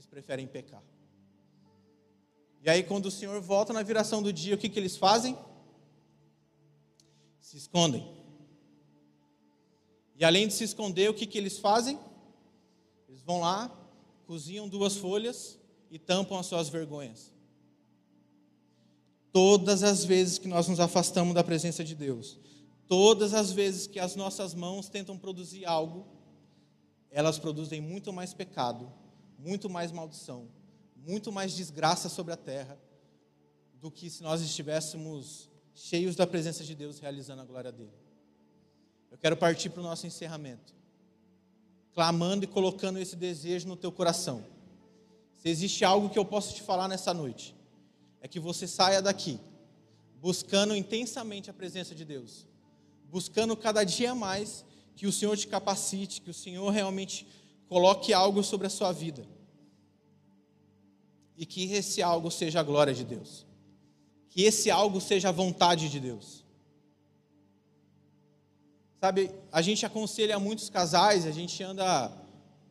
eles preferem pecar. E aí, quando o Senhor volta na viração do dia, o que, que eles fazem? Se escondem. E além de se esconder, o que, que eles fazem? Eles vão lá, cozinham duas folhas e tampam as suas vergonhas. Todas as vezes que nós nos afastamos da presença de Deus, todas as vezes que as nossas mãos tentam produzir algo, elas produzem muito mais pecado, muito mais maldição, muito mais desgraça sobre a terra, do que se nós estivéssemos cheios da presença de Deus realizando a glória dele. Eu quero partir para o nosso encerramento, clamando e colocando esse desejo no teu coração. Se existe algo que eu posso te falar nessa noite, é que você saia daqui buscando intensamente a presença de Deus, buscando cada dia mais que o Senhor te capacite, que o Senhor realmente coloque algo sobre a sua vida. E que esse algo seja a glória de Deus. Que esse algo seja a vontade de Deus. Sabe, a gente aconselha muitos casais, a gente anda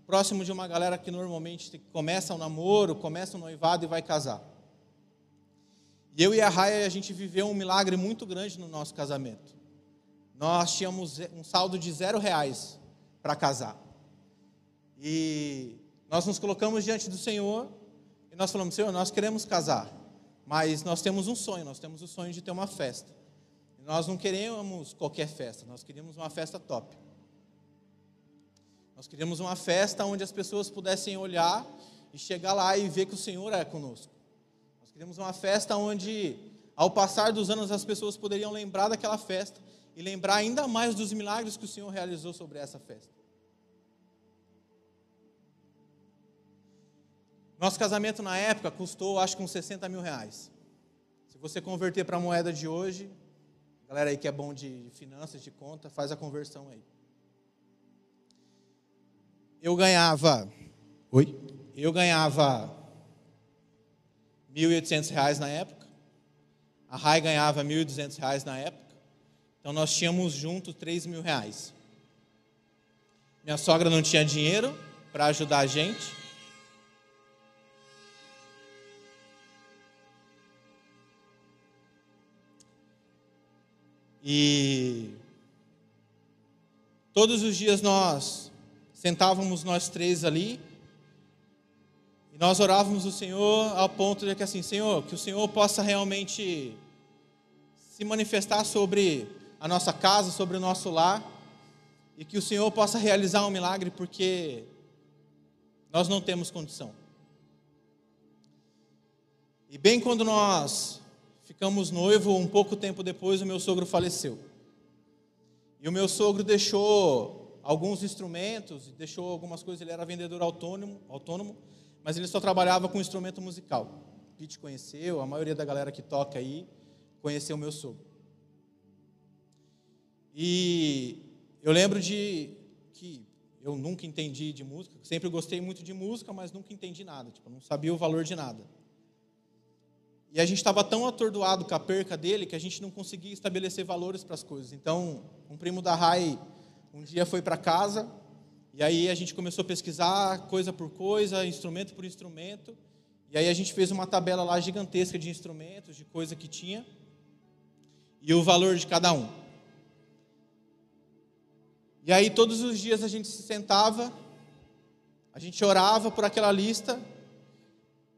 próximo de uma galera que normalmente começa um namoro, começa um noivado e vai casar. E eu e a Raia, a gente viveu um milagre muito grande no nosso casamento. Nós tínhamos um saldo de zero reais para casar. E nós nos colocamos diante do Senhor e nós falamos, Senhor, nós queremos casar, mas nós temos um sonho, nós temos o sonho de ter uma festa. E nós não queremos qualquer festa, nós queríamos uma festa top. Nós queríamos uma festa onde as pessoas pudessem olhar e chegar lá e ver que o Senhor é conosco. Nós queríamos uma festa onde, ao passar dos anos, as pessoas poderiam lembrar daquela festa e lembrar ainda mais dos milagres que o Senhor realizou sobre essa festa. Nosso casamento na época custou, acho que uns 60 mil reais. Se você converter para a moeda de hoje, galera aí que é bom de finanças, de conta, faz a conversão aí. Eu ganhava. Oi? Eu ganhava 1.800 reais na época. A Rai ganhava 1.200 reais na época. Então nós tínhamos junto 3 mil reais. Minha sogra não tinha dinheiro para ajudar a gente. E todos os dias nós sentávamos nós três ali e nós orávamos o Senhor ao ponto de que assim, Senhor, que o Senhor possa realmente se manifestar sobre a nossa casa, sobre o nosso lar e que o Senhor possa realizar um milagre porque nós não temos condição. E bem quando nós ficamos noivo, um pouco tempo depois o meu sogro faleceu. E o meu sogro deixou alguns instrumentos, deixou algumas coisas, ele era vendedor autônomo, autônomo mas ele só trabalhava com instrumento musical. Pete conheceu, a maioria da galera que toca aí conheceu o meu sogro. E eu lembro de que eu nunca entendi de música, sempre gostei muito de música, mas nunca entendi nada, tipo, não sabia o valor de nada. E a gente estava tão atordoado com a perca dele que a gente não conseguia estabelecer valores para as coisas. Então, um primo da Rai um dia foi para casa e aí a gente começou a pesquisar coisa por coisa, instrumento por instrumento, E aí a gente fez uma tabela lá gigantesca de instrumentos, de coisa que tinha, e o valor de cada um. E aí todos os dias a gente se sentava, a gente orava por aquela lista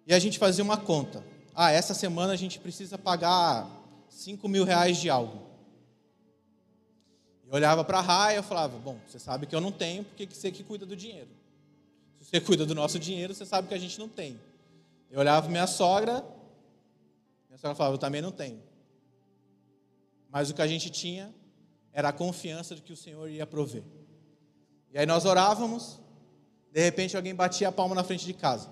e a gente fazia uma conta. Ah, essa semana a gente precisa pagar 5 mil reais de algo. Eu olhava para a Raia e falava, bom, você sabe que eu não tenho, porque você que cuida do dinheiro. Se você cuida do nosso dinheiro, você sabe que a gente não tem. Eu olhava para minha sogra, minha sogra falava, eu também não tenho. Mas o que a gente tinha era a confiança de que o Senhor ia prover. E aí nós orávamos, de repente alguém batia a palma na frente de casa.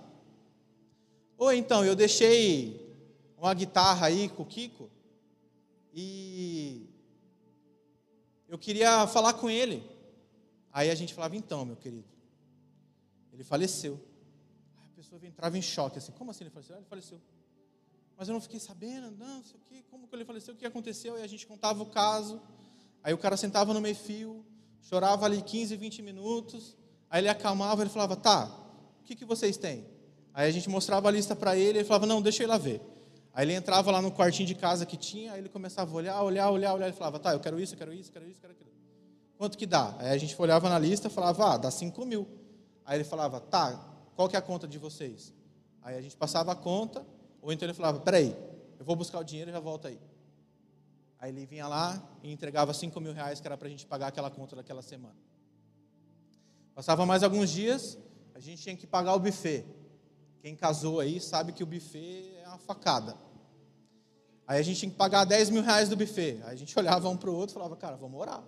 Ou então, eu deixei uma guitarra aí com o Kiko e eu queria falar com ele. Aí a gente falava, então, meu querido, ele faleceu. A pessoa entrava em choque, assim, como assim ele faleceu? Ah, ele faleceu. Mas eu não fiquei sabendo, não, sei o quê, como que ele faleceu, o que aconteceu? E a gente contava o caso. Aí o cara sentava no meio-fio, chorava ali 15, 20 minutos. Aí ele acalmava, ele falava, tá, o que, que vocês têm? Aí a gente mostrava a lista para ele, ele falava, não, deixa eu ir lá ver. Aí ele entrava lá no quartinho de casa que tinha, aí ele começava a olhar, olhar, olhar, olhar, ele falava, tá, eu quero isso, eu quero isso, eu quero isso, eu quero aquilo. Quanto que dá? Aí a gente olhava na lista e falava, ah, dá 5 mil. Aí ele falava, tá, qual que é a conta de vocês? Aí a gente passava a conta, ou então ele falava, peraí, eu vou buscar o dinheiro e já volto aí. Aí ele vinha lá e entregava 5 mil reais que era para a gente pagar aquela conta daquela semana. Passava mais alguns dias, a gente tinha que pagar o buffet. Quem casou aí sabe que o buffet é uma facada. Aí a gente tinha que pagar 10 mil reais do buffet. Aí a gente olhava um para o outro e falava, cara, vamos orar.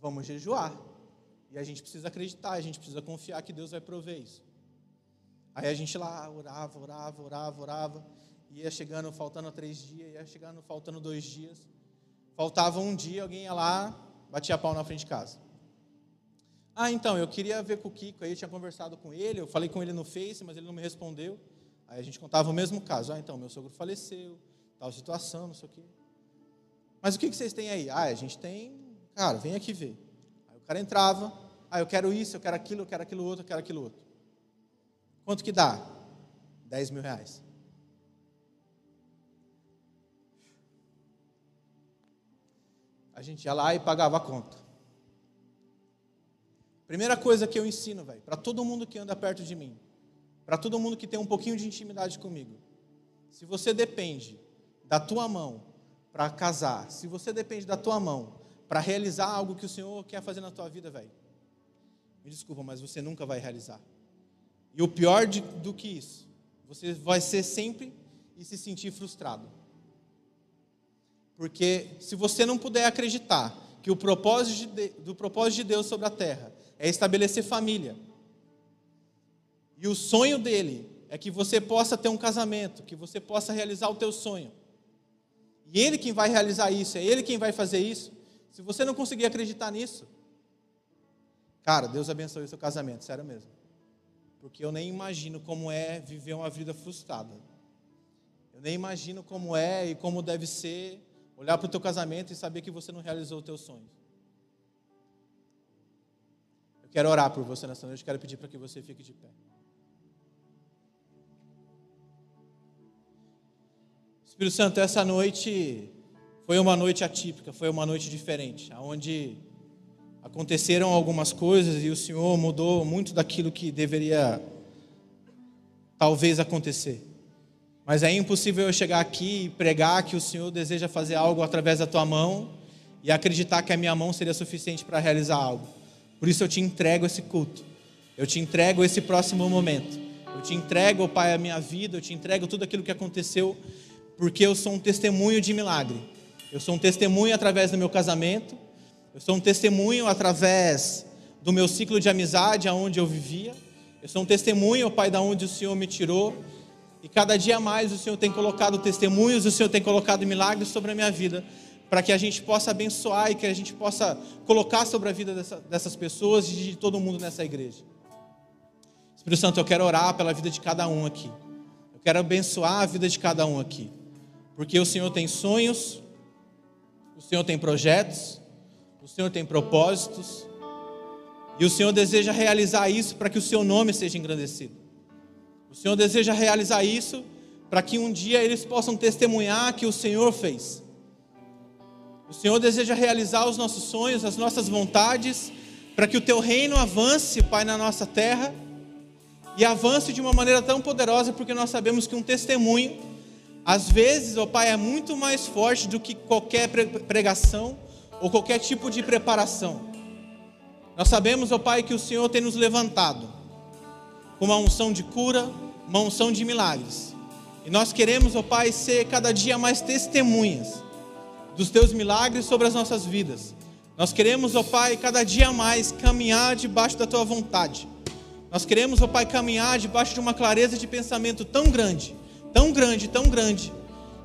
Vamos jejuar. E a gente precisa acreditar, a gente precisa confiar que Deus vai prover isso. Aí a gente lá orava, orava, orava, orava ia chegando faltando três dias, ia chegando faltando dois dias. Faltava um dia, alguém ia lá, batia pau na frente de casa. Ah, então, eu queria ver com o Kiko, aí eu tinha conversado com ele, eu falei com ele no Face, mas ele não me respondeu. Aí a gente contava o mesmo caso. Ah, então, meu sogro faleceu, tal situação, não sei o quê. Mas o que vocês têm aí? Ah, a gente tem, cara, vem aqui ver. Aí o cara entrava, ah, eu quero isso, eu quero aquilo, eu quero aquilo outro, eu quero aquilo outro. Quanto que dá? 10 mil reais. a gente ia lá e pagava a conta. Primeira coisa que eu ensino, velho, para todo mundo que anda perto de mim, para todo mundo que tem um pouquinho de intimidade comigo, se você depende da tua mão para casar, se você depende da tua mão para realizar algo que o Senhor quer fazer na tua vida, velho, me desculpa, mas você nunca vai realizar. E o pior de, do que isso, você vai ser sempre e se sentir frustrado. Porque se você não puder acreditar que o propósito de, do propósito de Deus sobre a terra é estabelecer família, e o sonho dele é que você possa ter um casamento, que você possa realizar o teu sonho. E ele quem vai realizar isso, é ele quem vai fazer isso. Se você não conseguir acreditar nisso, cara, Deus abençoe o seu casamento, sério mesmo. Porque eu nem imagino como é viver uma vida frustrada. Eu nem imagino como é e como deve ser Olhar para o teu casamento e saber que você não realizou o teu sonho. Quero orar por você nessa noite, quero pedir para que você fique de pé. Espírito Santo, essa noite foi uma noite atípica, foi uma noite diferente, onde aconteceram algumas coisas e o Senhor mudou muito daquilo que deveria talvez acontecer. Mas é impossível eu chegar aqui e pregar que o Senhor deseja fazer algo através da tua mão e acreditar que a minha mão seria suficiente para realizar algo. Por isso eu te entrego esse culto. Eu te entrego esse próximo momento. Eu te entrego, Pai, a minha vida, eu te entrego tudo aquilo que aconteceu, porque eu sou um testemunho de milagre. Eu sou um testemunho através do meu casamento. Eu sou um testemunho através do meu ciclo de amizade, aonde eu vivia. Eu sou um testemunho, Pai, da onde o Senhor me tirou. E cada dia mais o Senhor tem colocado testemunhos, o Senhor tem colocado milagres sobre a minha vida, para que a gente possa abençoar e que a gente possa colocar sobre a vida dessa, dessas pessoas e de todo mundo nessa igreja. Espírito Santo, eu quero orar pela vida de cada um aqui. Eu quero abençoar a vida de cada um aqui. Porque o Senhor tem sonhos, o Senhor tem projetos, o Senhor tem propósitos, e o Senhor deseja realizar isso para que o seu nome seja engrandecido. O Senhor deseja realizar isso para que um dia eles possam testemunhar que o Senhor fez. O Senhor deseja realizar os nossos sonhos, as nossas vontades, para que o teu reino avance, Pai, na nossa terra e avance de uma maneira tão poderosa, porque nós sabemos que um testemunho, às vezes, ó Pai, é muito mais forte do que qualquer pregação ou qualquer tipo de preparação. Nós sabemos, ó Pai, que o Senhor tem nos levantado com uma unção de cura, uma unção de milagres. E nós queremos, ó Pai, ser cada dia mais testemunhas dos teus milagres sobre as nossas vidas. Nós queremos, ó Pai, cada dia mais caminhar debaixo da tua vontade. Nós queremos, ó Pai, caminhar debaixo de uma clareza de pensamento tão grande, tão grande, tão grande,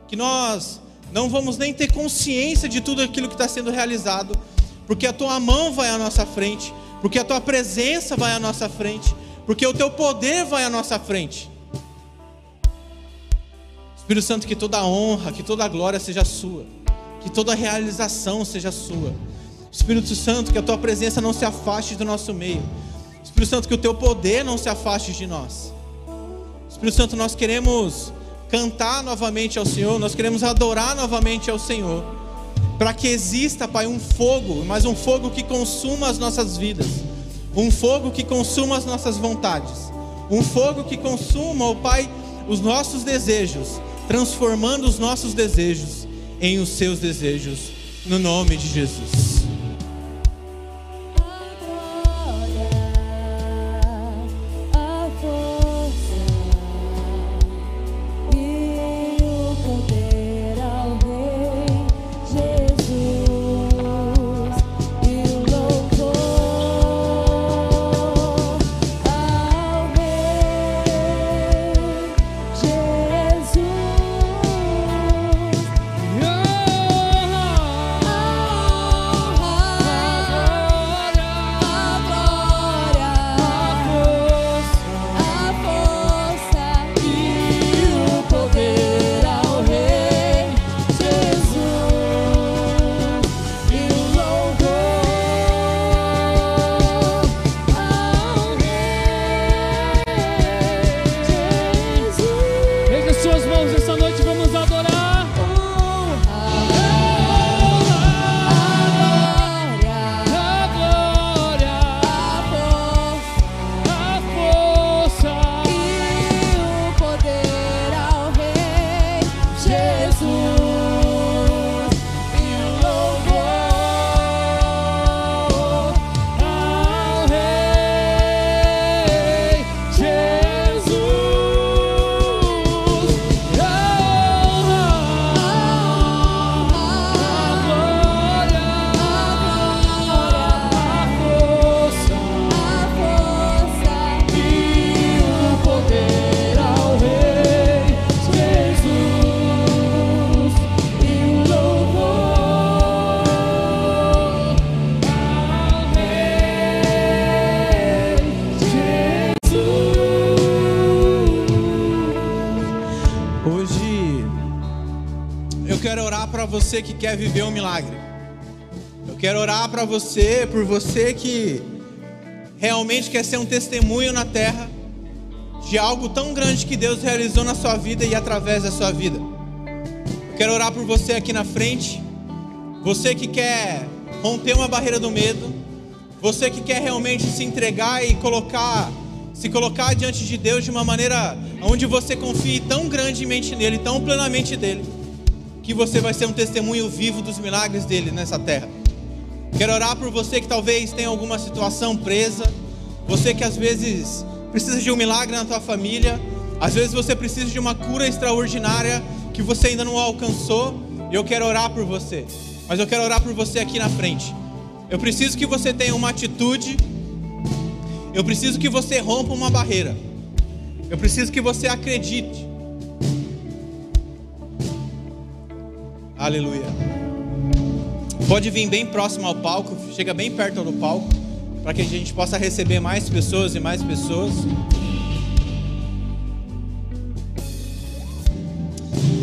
que nós não vamos nem ter consciência de tudo aquilo que está sendo realizado, porque a tua mão vai à nossa frente, porque a tua presença vai à nossa frente, porque o teu poder vai à nossa frente. Espírito Santo, que toda a honra, que toda a glória seja sua, que toda realização seja sua. Espírito Santo, que a tua presença não se afaste do nosso meio. Espírito Santo, que o teu poder não se afaste de nós. Espírito Santo, nós queremos cantar novamente ao Senhor, nós queremos adorar novamente ao Senhor, para que exista, Pai, um fogo, mas um fogo que consuma as nossas vidas, um fogo que consuma as nossas vontades, um fogo que consuma, ó Pai, os nossos desejos, transformando os nossos desejos em os seus desejos, no nome de Jesus. Quer viver um milagre. Eu quero orar para você, por você que realmente quer ser um testemunho na terra de algo tão grande que Deus realizou na sua vida e através da sua vida. Eu quero orar por você aqui na frente. Você que quer romper uma barreira do medo, você que quer realmente se entregar e colocar, se colocar diante de Deus de uma maneira onde você confie tão grandemente nele, tão plenamente dele que você vai ser um testemunho vivo dos milagres dele nessa terra. Quero orar por você que talvez tenha alguma situação presa, você que às vezes precisa de um milagre na tua família, às vezes você precisa de uma cura extraordinária que você ainda não alcançou, e eu quero orar por você. Mas eu quero orar por você aqui na frente. Eu preciso que você tenha uma atitude. Eu preciso que você rompa uma barreira. Eu preciso que você acredite Aleluia. Pode vir bem próximo ao palco, chega bem perto do palco, para que a gente possa receber mais pessoas e mais pessoas.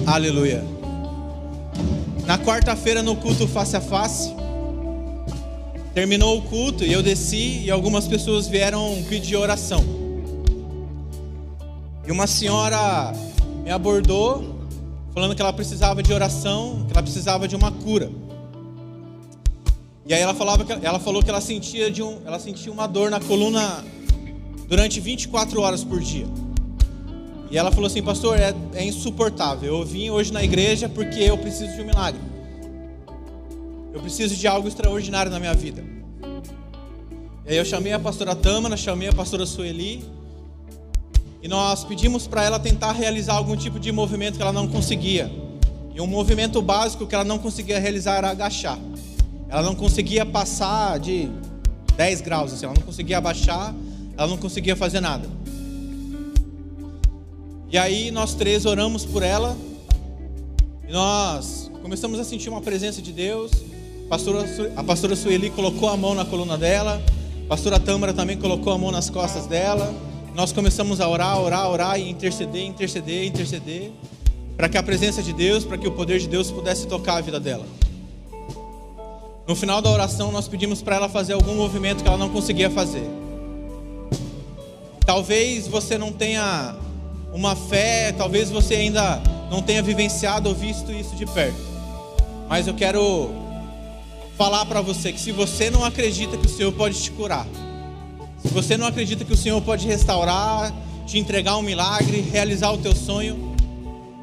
Aleluia. Na quarta-feira, no culto face a face, terminou o culto e eu desci e algumas pessoas vieram pedir oração. E uma senhora me abordou, falando que ela precisava de oração, que ela precisava de uma cura. E aí ela falava que ela falou que ela sentia de um, ela sentia uma dor na coluna durante 24 horas por dia. E ela falou assim, pastor, é, é insuportável. Eu vim hoje na igreja porque eu preciso de um milagre. Eu preciso de algo extraordinário na minha vida. E aí eu chamei a pastora Tâmara, chamei a pastora Sueli. E nós pedimos para ela tentar realizar algum tipo de movimento que ela não conseguia. E um movimento básico que ela não conseguia realizar era agachar. Ela não conseguia passar de 10 graus, assim, ela não conseguia abaixar, ela não conseguia fazer nada. E aí nós três oramos por ela. E nós começamos a sentir uma presença de Deus. A pastora, a pastora Sueli colocou a mão na coluna dela. A pastora Tâmara também colocou a mão nas costas dela. Nós começamos a orar, orar, orar e interceder, interceder, interceder. Para que a presença de Deus, para que o poder de Deus pudesse tocar a vida dela. No final da oração, nós pedimos para ela fazer algum movimento que ela não conseguia fazer. Talvez você não tenha uma fé, talvez você ainda não tenha vivenciado ou visto isso de perto. Mas eu quero falar para você que se você não acredita que o Senhor pode te curar, você não acredita que o Senhor pode restaurar, te entregar um milagre, realizar o teu sonho,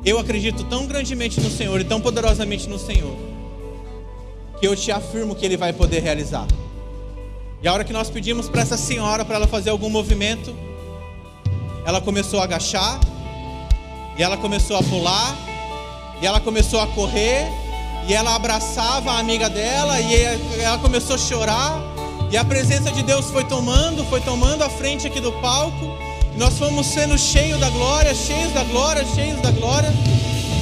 eu acredito tão grandemente no Senhor e tão poderosamente no Senhor, que eu te afirmo que Ele vai poder realizar. E a hora que nós pedimos para essa senhora para ela fazer algum movimento, ela começou a agachar, e ela começou a pular, e ela começou a correr, e ela abraçava a amiga dela, e ela começou a chorar, e a presença de Deus foi tomando, foi tomando a frente aqui do palco, nós fomos sendo cheios da glória, cheios da glória, cheios da glória,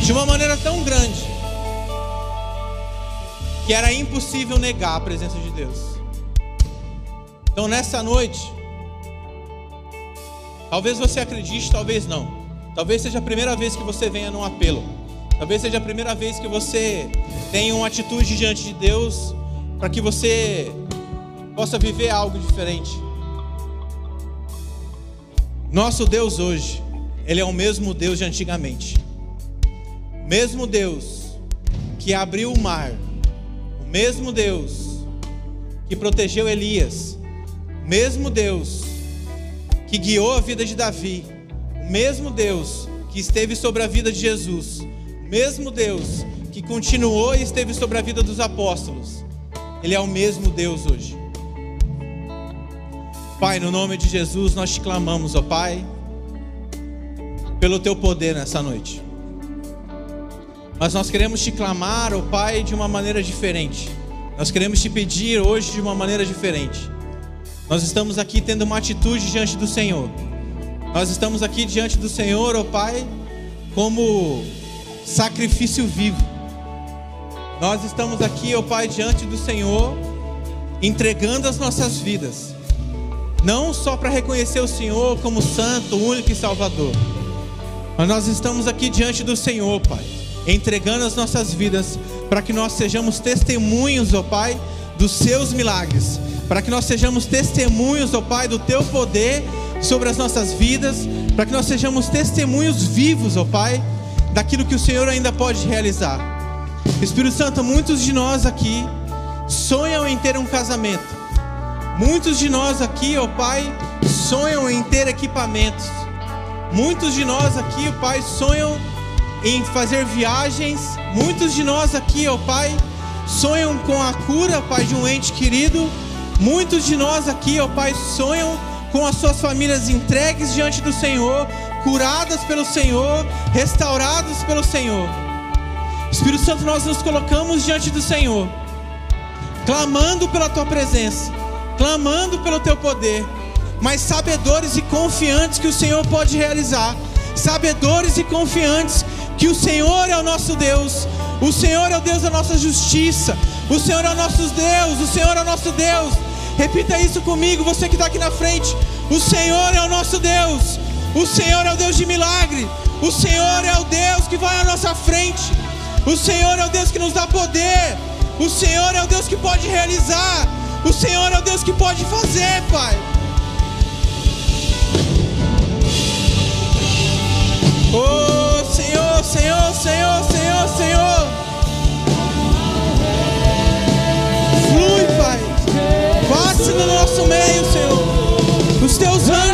de uma maneira tão grande, que era impossível negar a presença de Deus. Então nessa noite, Talvez você acredite, talvez não. Talvez seja a primeira vez que você venha num apelo. Talvez seja a primeira vez que você tenha uma atitude diante de Deus para que você possa viver algo diferente. Nosso Deus hoje, Ele é o mesmo Deus de antigamente. Mesmo Deus que abriu o mar, o mesmo Deus que protegeu Elias, o mesmo Deus que guiou a vida de Davi, o mesmo Deus que esteve sobre a vida de Jesus, o mesmo Deus que continuou e esteve sobre a vida dos apóstolos, Ele é o mesmo Deus hoje. Pai, no nome de Jesus, nós te clamamos, ó Pai, pelo teu poder nessa noite. Mas nós queremos te clamar, ó Pai, de uma maneira diferente. Nós queremos te pedir hoje de uma maneira diferente. Nós estamos aqui tendo uma atitude diante do Senhor. Nós estamos aqui diante do Senhor, ó Pai, como sacrifício vivo. Nós estamos aqui, ó Pai, diante do Senhor, entregando as nossas vidas. Não só para reconhecer o Senhor como santo, único e salvador. Mas nós estamos aqui diante do Senhor, Pai, entregando as nossas vidas para que nós sejamos testemunhos, ó Pai, dos seus milagres para que nós sejamos testemunhos, ó Pai, do Teu poder sobre as nossas vidas, para que nós sejamos testemunhos vivos, ó Pai, daquilo que o Senhor ainda pode realizar. Espírito Santo, muitos de nós aqui sonham em ter um casamento. Muitos de nós aqui, ó Pai, sonham em ter equipamentos. Muitos de nós aqui, ó Pai, sonham em fazer viagens. Muitos de nós aqui, ó Pai, sonham com a cura, Pai, de um ente querido Muitos de nós aqui, ó Pai, sonham com as suas famílias entregues diante do Senhor, curadas pelo Senhor, restauradas pelo Senhor. Espírito Santo, nós nos colocamos diante do Senhor, clamando pela tua presença, clamando pelo teu poder, mas sabedores e confiantes que o Senhor pode realizar, sabedores e confiantes que o Senhor é o nosso Deus, o Senhor é o Deus da nossa justiça, o Senhor é o nosso Deus, o Senhor é o nosso Deus. Repita isso comigo, você que está aqui na frente. O Senhor é o nosso Deus. O Senhor é o Deus de milagre. O Senhor é o Deus que vai à nossa frente. O Senhor é o Deus que nos dá poder. O Senhor é o Deus que pode realizar. O Senhor é o Deus que pode fazer, Pai. Oh, Senhor, Senhor, Senhor, Senhor, Senhor. Flui, Pai. Passe no nosso meio, Senhor. Os teus anjos.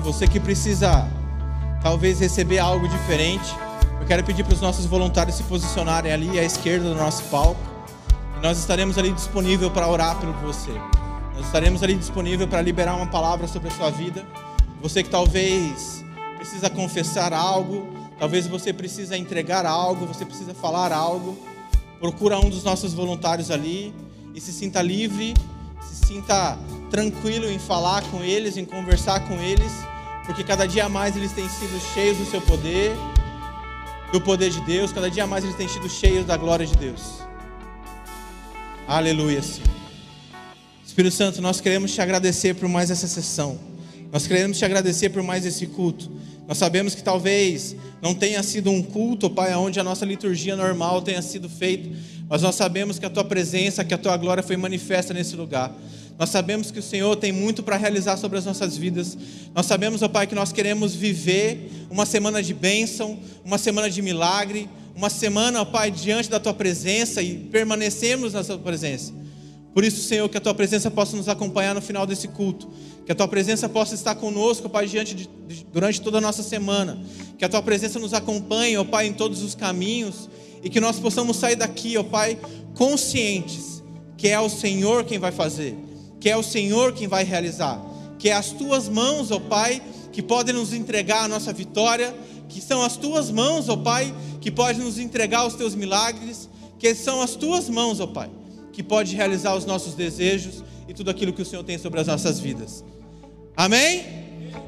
Você que precisa talvez receber algo diferente, eu quero pedir para os nossos voluntários se posicionarem ali à esquerda do nosso palco. Nós estaremos ali disponível para orar por você. Nós estaremos ali disponível para liberar uma palavra sobre a sua vida. Você que talvez precisa confessar algo, talvez você precisa entregar algo, você precisa falar algo. Procura um dos nossos voluntários ali e se sinta livre, se sinta tranquilo em falar com eles, em conversar com eles, porque cada dia mais eles têm sido cheios do seu poder, do poder de Deus, cada dia mais eles têm sido cheios da glória de Deus. Aleluia, Senhor. Espírito Santo, nós queremos te agradecer por mais essa sessão. Nós queremos te agradecer por mais esse culto. Nós sabemos que talvez não tenha sido um culto, Pai, onde a nossa liturgia normal tenha sido feita, mas nós sabemos que a tua presença, que a tua glória foi manifesta nesse lugar. Nós sabemos que o Senhor tem muito para realizar sobre as nossas vidas. Nós sabemos, ó Pai, que nós queremos viver uma semana de bênção, uma semana de milagre, uma semana, ó Pai, diante da tua presença e permanecemos na tua presença. Por isso, Senhor, que a tua presença possa nos acompanhar no final desse culto. Que a tua presença possa estar conosco, Pai, diante de, durante toda a nossa semana. Que a tua presença nos acompanhe, ó Pai, em todos os caminhos. E que nós possamos sair daqui, ó Pai, conscientes que é o Senhor quem vai fazer que é o Senhor quem vai realizar, que é as tuas mãos, ó Pai, que podem nos entregar a nossa vitória, que são as tuas mãos, ó Pai, que podem nos entregar os teus milagres, que são as tuas mãos, ó Pai, que pode realizar os nossos desejos e tudo aquilo que o Senhor tem sobre as nossas vidas. Amém?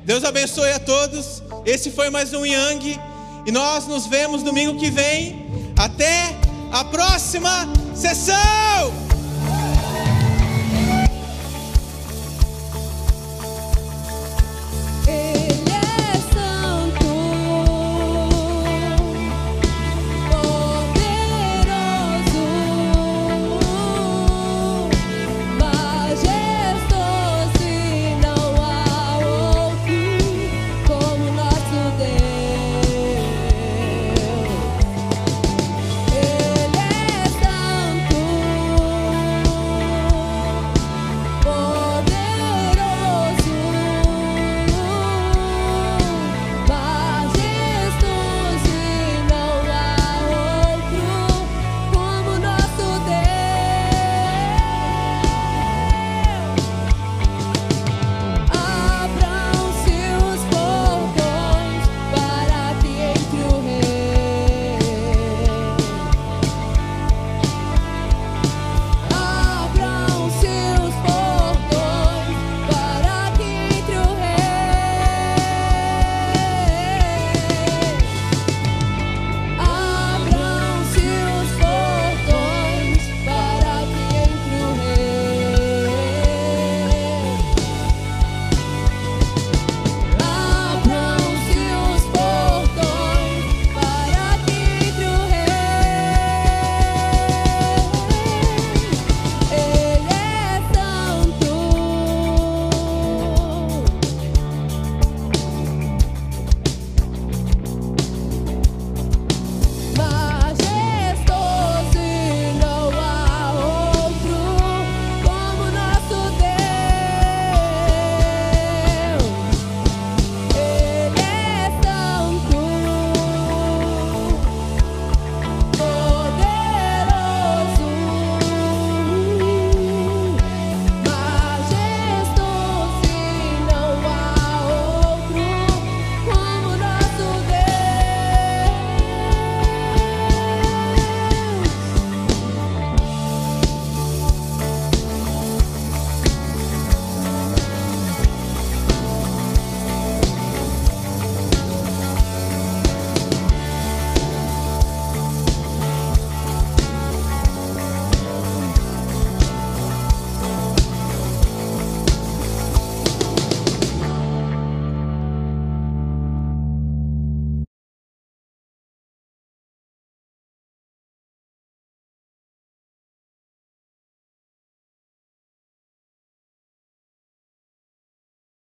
Deus abençoe a todos. Esse foi mais um Yang e nós nos vemos domingo que vem. Até a próxima sessão!